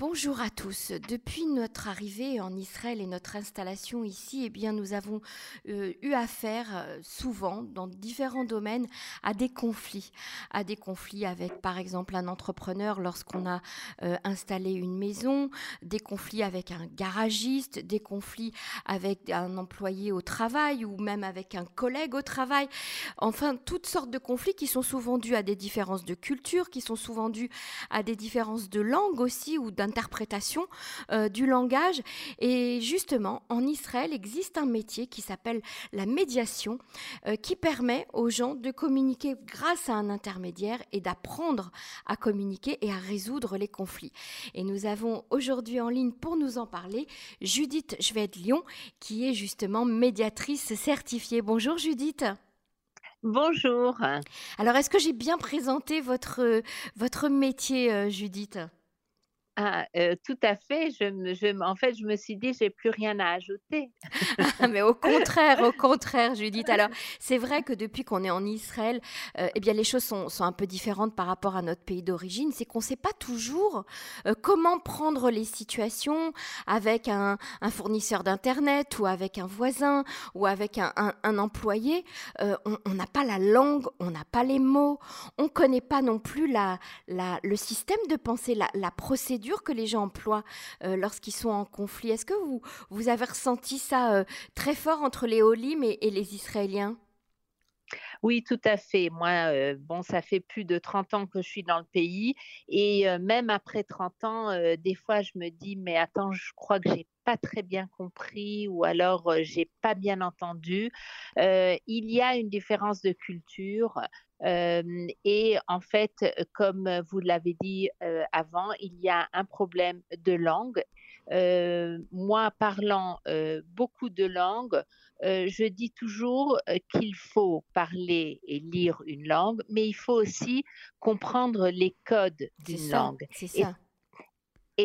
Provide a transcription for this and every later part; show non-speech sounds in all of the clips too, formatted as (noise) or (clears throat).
Bonjour à tous. Depuis notre arrivée en Israël et notre installation ici, eh bien, nous avons euh, eu affaire euh, souvent, dans différents domaines, à des conflits. À des conflits avec, par exemple, un entrepreneur lorsqu'on a euh, installé une maison, des conflits avec un garagiste, des conflits avec un employé au travail ou même avec un collègue au travail. Enfin, toutes sortes de conflits qui sont souvent dus à des différences de culture, qui sont souvent dus à des différences de langue aussi ou d'un interprétation euh, du langage. Et justement, en Israël existe un métier qui s'appelle la médiation, euh, qui permet aux gens de communiquer grâce à un intermédiaire et d'apprendre à communiquer et à résoudre les conflits. Et nous avons aujourd'hui en ligne pour nous en parler Judith Schwed-Lyon, qui est justement médiatrice certifiée. Bonjour Judith. Bonjour. Alors, est-ce que j'ai bien présenté votre, votre métier, euh, Judith? Ah, tout à fait. Je, je, en fait, je me suis dit, j'ai plus rien à ajouter. Ah, mais au contraire, au (laughs) contraire, Judith. Alors, c'est vrai que depuis qu'on est en Israël, eh bien, les choses sont, sont, un peu différentes par rapport à notre pays d'origine. C'est qu'on ne sait pas toujours comment prendre les situations avec un, un fournisseur d'Internet ou avec un voisin ou avec un, un, employé. on n'a pas la langue, on n'a pas les mots, on ne connaît pas non plus la, la, le système de pensée, la, la procédure que les gens emploient euh, lorsqu'ils sont en conflit. Est-ce que vous, vous avez ressenti ça euh, très fort entre les Olim et, les Israéliens? Oui, tout à fait. Moi, euh, bon, ça fait plus de 30 ans que je suis dans le pays et même après 30 ans, des fois, je me dis, mais attends, je crois que j'ai pas très bien compris ou alors j'ai pas bien entendu. il y a une différence de culture et en fait, comme vous l'avez dit avant, il y a un problème de langue. moi, parlant beaucoup de langues, je dis toujours qu'il faut parler et lire une langue, mais il faut aussi comprendre les codes d'une langue. C'est ça. Et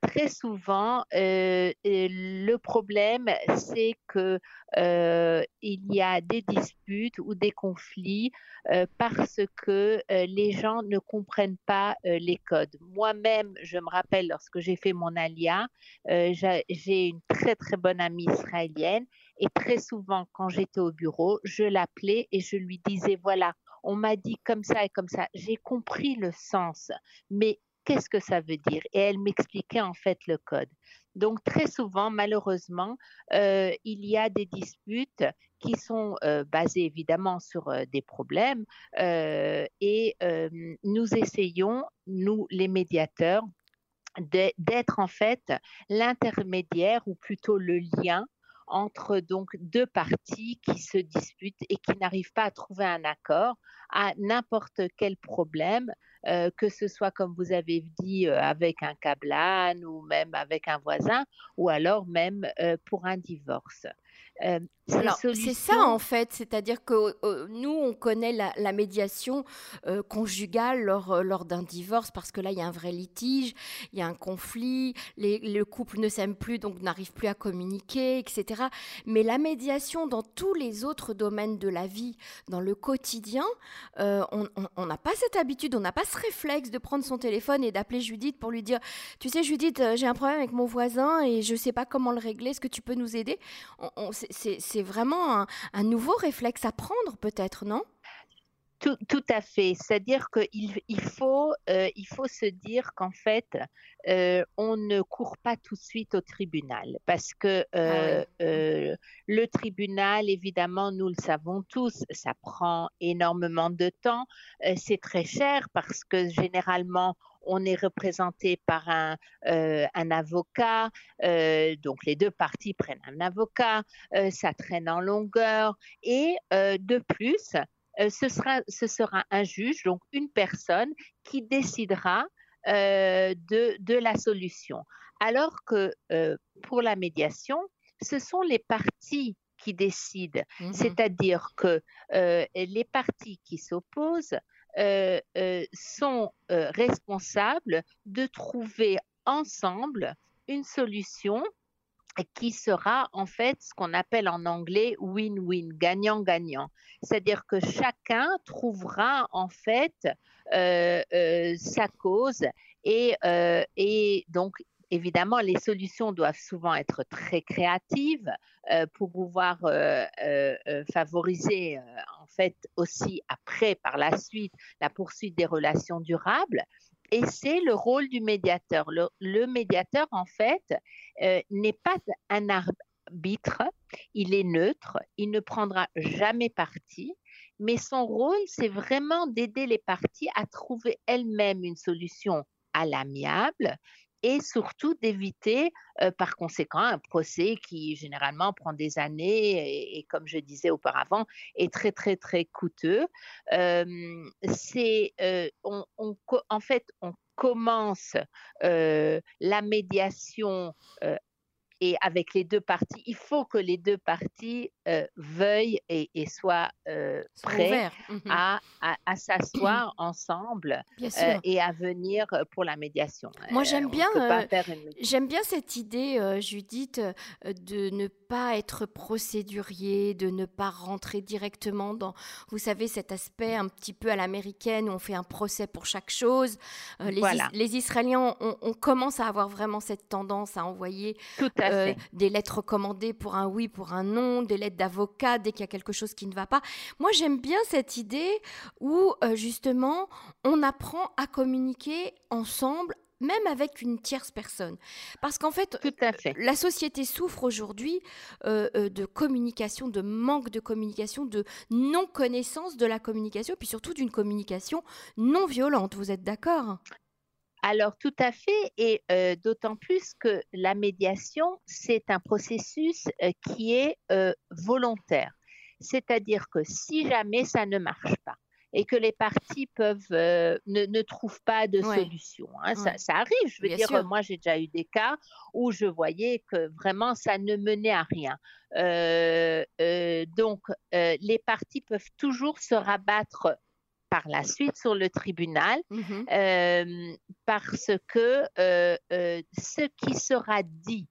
très souvent, euh, le problème, c'est que euh, il y a des disputes ou des conflits euh, parce que les gens ne comprennent pas les codes. Moi-même, je me rappelle lorsque j'ai fait mon alia, j'ai une très très bonne amie israélienne et très souvent, quand j'étais au bureau, je l'appelais et je lui disais voilà, on m'a dit comme ça et comme ça. J'ai compris le sens, mais qu'est-ce que ça veut dire? Et elle m'expliquait en fait le code. Donc très souvent, malheureusement, euh, il y a des disputes qui sont euh, basées évidemment sur euh, des problèmes et nous essayons, nous les médiateurs, d'être en fait l'intermédiaire ou plutôt le lien entre donc deux parties qui se disputent et qui n'arrivent pas à trouver un accord à n'importe quel problème, euh, que ce soit comme vous avez dit euh, avec un cablan ou même avec un voisin ou alors même euh, pour un divorce. Euh, c'est ça en fait, c'est-à-dire que nous, on connaît la, médiation euh, conjugale lors, euh, lors d'un divorce parce que là, il y a un vrai litige, il y a un conflit, le couple ne s'aime plus, donc n'arrive plus à communiquer, etc. Mais la médiation dans tous les autres domaines de la vie, dans le quotidien, on n'a pas cette habitude, on n'a pas ce réflexe de prendre son téléphone et d'appeler Judith pour lui dire, tu sais Judith, j'ai un problème avec mon voisin et je ne sais pas comment le régler, est-ce que tu peux nous aider? C'est vraiment un, nouveau réflexe à prendre, peut-être, non? Tout, à fait. C'est-à-dire qu'il il faut, euh, il faut se dire qu'en fait, euh, on ne court pas tout de suite au tribunal parce que euh, ah le tribunal, évidemment, nous le savons tous, ça prend énormément de temps. c'est très cher parce que généralement, on est représenté par un, euh, avocat, euh, donc les deux parties prennent un avocat, euh, ça traîne en longueur, et de plus, ce, sera, ce sera un juge, donc une personne qui décidera de, de, la solution. Alors que pour la médiation, ce sont les parties qui décident, mmh c'est-à-dire que les parties qui s'opposent euh, euh, sont euh, responsables de trouver ensemble une solution qui sera en fait ce qu'on appelle en anglais win-win, gagnant-gagnant. C'est-à-dire que chacun trouvera en fait sa cause et, et donc évidemment, les solutions doivent souvent être très créatives pour pouvoir favoriser en fait aussi après, par la suite, la poursuite des relations durables. Et c'est le rôle du médiateur. Le, médiateur, en fait, n'est pas un arbitre, il est neutre, il ne prendra jamais parti, mais son rôle, c'est vraiment d'aider les parties à trouver elles-mêmes une solution à l'amiable et surtout d'éviter par conséquent un procès qui généralement prend des années et, comme je disais auparavant est très très très coûteux. c'est en fait on commence la médiation et avec les deux parties, il faut que les deux parties euh, veuillent et, soient euh, prêts mmh à, à, s'asseoir (clears throat) ensemble euh, et à venir pour la médiation. Moi, j'aime bien, j'aime bien cette idée, Judith, de ne pas être procédurier, de ne pas rentrer directement dans, vous savez, cet aspect un petit peu à l'américaine où on fait un procès pour chaque chose. les, les, Israéliens, on, commence à avoir vraiment cette tendance à envoyer Tout à euh, des lettres recommandées pour un oui, pour un non, des lettres d'avocat dès qu'il y a quelque chose qui ne va pas. Moi, j'aime bien cette idée où euh, justement on apprend à communiquer ensemble même avec une tierce personne. Parce qu'en fait, la société souffre aujourd'hui euh, de communication, de manque de communication, de non-connaissance de la communication, puis surtout d'une communication non violente. Vous êtes d'accord? Alors tout à fait, et euh, d'autant plus que la médiation, c'est un processus euh, qui est euh, volontaire. C'est-à-dire que si jamais ça ne marche pas et que les parties peuvent ne, trouvent pas de solution, hein, ça, arrive. Je veux dire, moi j'ai déjà eu des cas où je voyais que vraiment ça ne menait à rien. donc les parties peuvent toujours se rabattre par la suite sur le tribunal mmh euh, parce que euh, euh, ce qui sera dit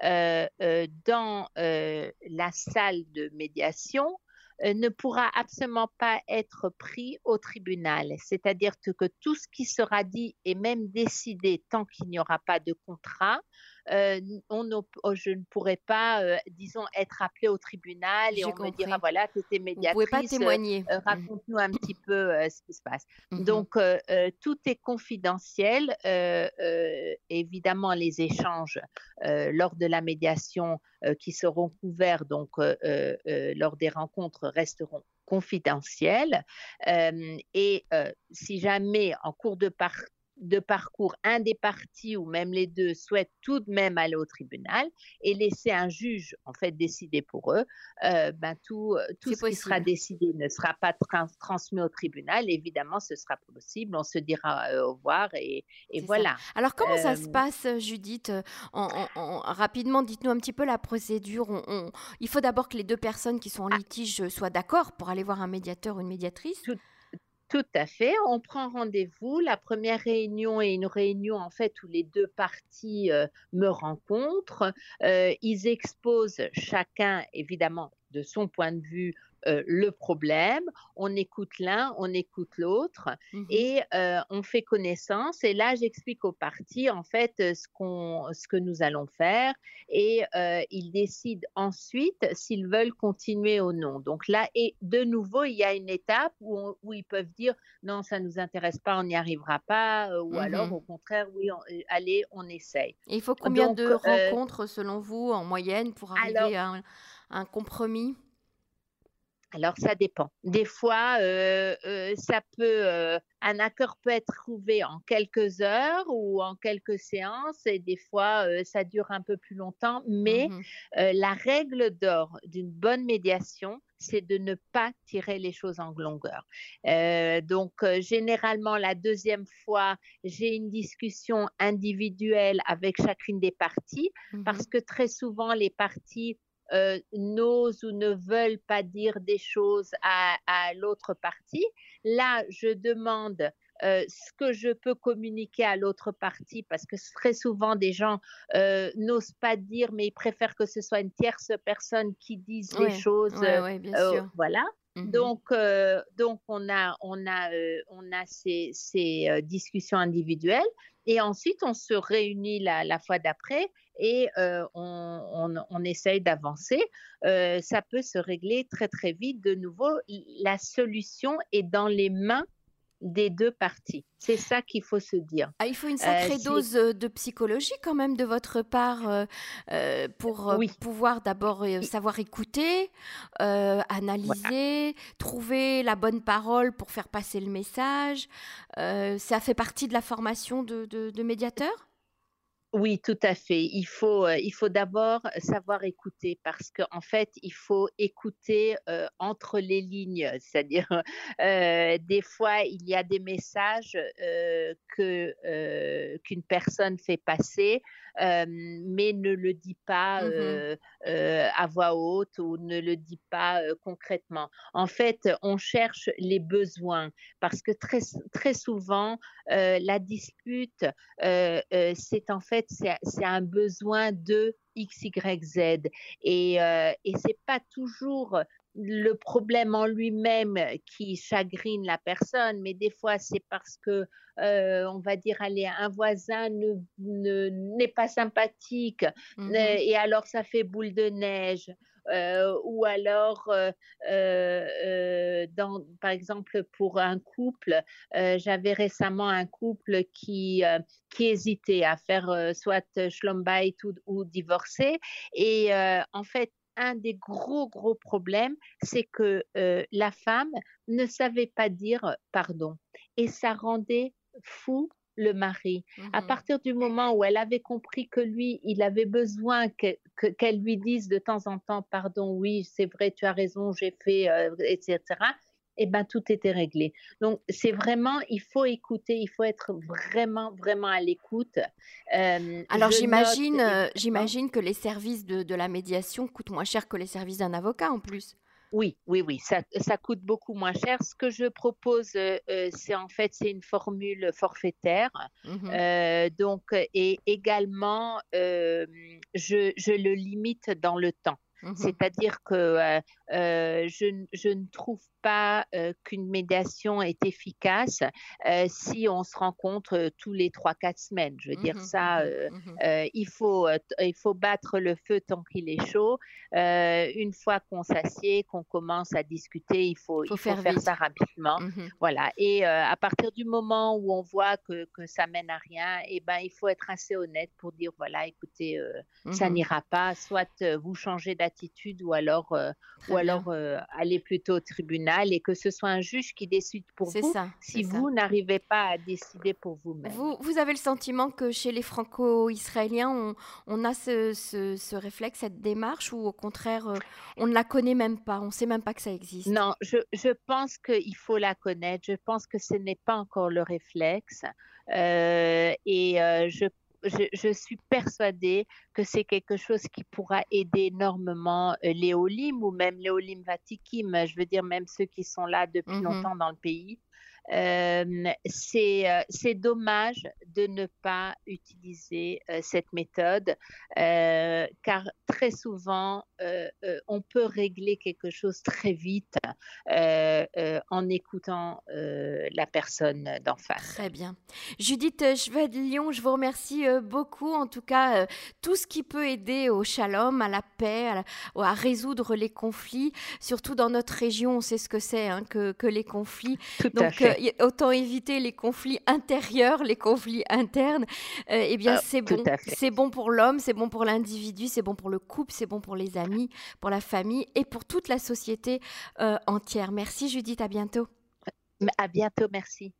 dans la salle de médiation ne pourra absolument pas être pris au tribunal. C'est-à-dire que tout ce qui sera dit est même décidé tant qu'il n'y aura pas de contrat euh, on, oh, je ne pourrais pas, euh, disons, être appelé au tribunal et on me dira, voilà, tu étais médiatrice. Vous pouvez pas témoigner. Euh, raconte-nous un petit peu ce qui se passe. Mmh Donc, tout est confidentiel. évidemment, les échanges lors de la médiation qui seront couverts, donc, lors des rencontres, resteront confidentiels. et si jamais, en cours de partie, de parcours, un des partis ou même les deux souhaitent tout de même aller au tribunal et laisser un juge en fait décider pour eux, euh, ben tout, euh, tout ce qui sera décidé ne sera pas transmis au tribunal. Évidemment, ce sera possible. On se dira euh, au revoir et, voilà. Alors comment ça se passe, Judith Rapidement, dites-nous un petit peu la procédure. il faut d'abord que les deux personnes qui sont en ah. litige soient d'accord pour aller voir un médiateur ou une médiatrice. Tout à fait. On prend rendez-vous. La première réunion est une réunion en fait où les deux parties euh, me rencontrent. Euh, ils exposent chacun évidemment de son point de vue euh, le problème, on écoute l'un, on écoute l'autre mmh et euh, on fait connaissance. Et là, j'explique aux parties en fait euh, ce, qu'on, ce que nous allons faire et ils décident ensuite s'ils veulent continuer ou non. Donc là, et de nouveau, il y a une étape où, où ils peuvent dire non, ça ne nous intéresse pas, on n'y arrivera pas, ou mmh alors au contraire, oui, allez, on essaye. il faut combien de rencontres selon vous en moyenne pour arriver à un compromis? Alors ça dépend. Des fois, euh, euh, ça peut, euh, un accord peut être trouvé en quelques heures ou en quelques séances, et des fois ça dure un peu plus longtemps. Mais mmh la règle d'or d'une bonne médiation, c'est de ne pas tirer les choses en longueur. donc généralement la deuxième fois, j'ai une discussion individuelle avec chacune des parties, mmh parce que très souvent les parties euh, n'osent ou ne veulent pas dire des choses à, l'autre partie. Là, je demande euh, ce que je peux communiquer à l'autre partie parce que très souvent des gens euh, n'osent pas dire mais ils préfèrent que ce soit une tierce personne qui dise les choses. bien sûr. Voilà. Mmh donc, donc on a, on a, on a ces, ces discussions individuelles et ensuite on se réunit la, fois d'après et on, on, on, essaye d'avancer. ça peut se régler très très vite. De nouveau, la solution est dans les mains des deux parties. C'est ça qu'il faut se dire. Ah, il faut une sacrée euh, dose euh, de psychologie quand même de votre part euh, pour pouvoir d'abord savoir écouter, analyser, trouver la bonne parole pour faire passer le message. ça fait partie de la formation de, de médiateur? Oui, tout à fait. Il faut, euh, il faut d'abord savoir écouter parce qu'en fait, il faut écouter euh, entre les lignes. (laughs) C'est-à-dire, euh, des fois, il y a des messages que qu'une personne fait passer mais ne le dit pas mmh à voix haute ou ne le dit pas concrètement. En fait, on cherche les besoins parce que très, très souvent, la dispute, c'est en fait c'est un besoin de X, Y, Z. Et, euh, et c'est pas toujours le problème en lui-même qui chagrine la personne, mais des fois c'est parce que, euh, on va dire, allez, un voisin n'est ne, pas sympathique mmh et alors ça fait boule de neige. Euh, ou alors, euh, dans, par exemple, pour un couple, j'avais récemment un couple qui, qui hésitait à faire soit schlombait ou, ou divorcer. Et en fait, un des gros, gros problèmes, c'est que euh, la femme ne savait pas dire pardon. Et ça rendait fou le mari. À mmh partir du moment où elle avait compris que lui, il avait besoin qu'elle que, lui dise de temps en temps pardon, oui, c'est vrai, tu as raison, j'ai fait, euh, etc eh ben, tout était réglé. Donc, c'est vraiment, il faut écouter, il faut être vraiment, vraiment à l'écoute. Euh, Alors, j'imagine, euh, j'imagine que les services de, de, la médiation coûtent moins cher que les services d'un avocat en plus. Oui, oui, oui, ça, ça, coûte beaucoup moins cher. Ce que je propose, euh, c'est en fait, c'est une formule forfaitaire. Mmh donc, et également, je, je le limite dans le temps. Mmh C'est-à-dire que je, je, ne trouve pas qu'une médiation est efficace si on se rencontre tous les 3-4 semaines. Je veux dire, mmh ça, mmh il, faut, il faut battre le feu tant qu'il est chaud. une fois qu'on s'assied, qu'on commence à discuter, il faut, il faut faire, ça rapidement. Voilà. Et à partir du moment où on voit que, que ça mène à rien, et eh ben, il faut être assez honnête pour dire, voilà, écoutez, ça n'ira pas. Soit vous changez d'attitude ou alors, ou alors aller plutôt au tribunal et que ce soit un juge qui décide pour vous ça, si vous n'arrivez pas à décider pour vous-même. Vous, vous, avez le sentiment que chez les franco-israéliens, on, on, a ce, ce, réflexe, cette démarche, ou au contraire, euh, on ne la connaît même pas, on ne sait même pas que ça existe? Non, je, je pense qu'il faut la connaître, je pense que ce n'est pas encore le réflexe. Euh, et euh, je je, suis persuadée que c'est quelque chose qui pourra aider énormément euh, les Olim ou même les Olim Vatikim, je veux dire même ceux qui sont là depuis mmh longtemps dans le pays, euh, c'est dommage de ne pas utiliser cette méthode car très souvent on peut régler quelque chose très vite en écoutant la personne d'en face. Très bien. Judith Lyon, je vous remercie beaucoup. En tout cas, tout ce qui peut aider au shalom, à la paix, à, résoudre les conflits, surtout dans notre région, on sait ce que c'est hein, que, que, les conflits. Tout à fait autant éviter les conflits intérieurs, les conflits internes. Euh, eh bien, ah, c'est bon. C'est bon pour l'homme, c'est bon pour l'individu, c'est bon pour le couple, c'est bon pour les amis, pour la famille et pour toute la société euh, entière. Merci Judith, à bientôt. À bientôt, merci.